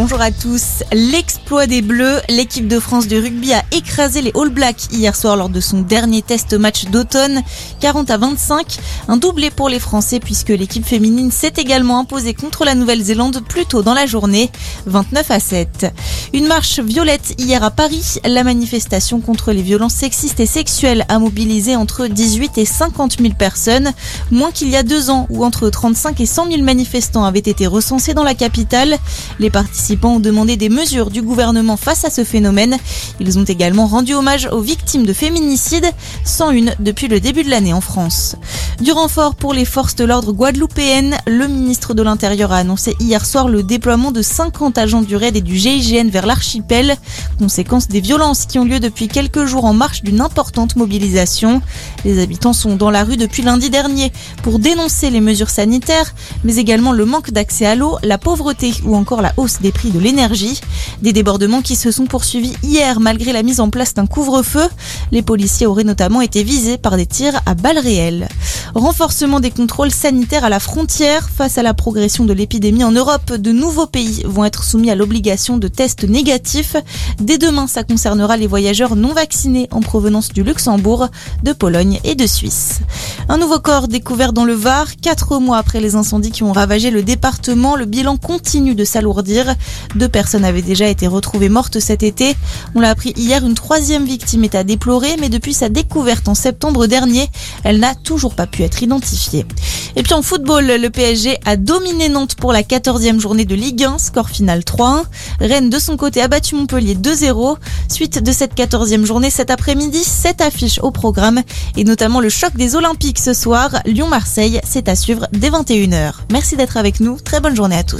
bonjour à tous. L'exploit des Bleus, l'équipe de France de rugby a écrasé les All Blacks hier soir lors de son dernier test match d'automne, 40 à 25. Un doublé pour les Français puisque l'équipe féminine s'est également imposée contre la Nouvelle-Zélande plus tôt dans la journée, 29 à 7. Une marche violette hier à Paris. La manifestation contre les violences sexistes et sexuelles a mobilisé entre 18 et 50 000 personnes, moins qu'il y a deux ans où entre 35 et 100 000 manifestants avaient été recensés dans la capitale. Les ont demandé des mesures du gouvernement face à ce phénomène. Ils ont également rendu hommage aux victimes de féminicides, 101 depuis le début de l'année en France. Du renfort pour les forces de l'ordre guadeloupéennes, le ministre de l'Intérieur a annoncé hier soir le déploiement de 50 agents du RAID et du GIGN vers l'archipel, conséquence des violences qui ont lieu depuis quelques jours en marche d'une importante mobilisation. Les habitants sont dans la rue depuis lundi dernier pour dénoncer les mesures sanitaires, mais également le manque d'accès à l'eau, la pauvreté ou encore la hausse des prix de l'énergie. Des débordements qui se sont poursuivis hier malgré la mise en place d'un couvre-feu. Les policiers auraient notamment été visés par des tirs à balles réelles. Renforcement des contrôles sanitaires à la frontière. Face à la progression de l'épidémie en Europe, de nouveaux pays vont être soumis à l'obligation de tests négatifs. Dès demain, ça concernera les voyageurs non vaccinés en provenance du Luxembourg, de Pologne et de Suisse. Un nouveau corps découvert dans le Var, quatre mois après les incendies qui ont ravagé le département. Le bilan continue de s'alourdir. Deux personnes avaient déjà été retrouvées mortes cet été. On l'a appris hier, une troisième victime est à déplorer, mais depuis sa découverte en septembre dernier, elle n'a toujours pas pu être identifiée. Et puis en football, le PSG a dominé Nantes pour la 14e journée de Ligue 1, score final 3-1. Rennes de son côté a battu Montpellier 2-0. Suite de cette 14e journée cet après-midi, cette affiche au programme et notamment le choc des Olympiques ce soir. Lyon-Marseille, c'est à suivre dès 21h. Merci d'être avec nous. Très bonne journée à tous.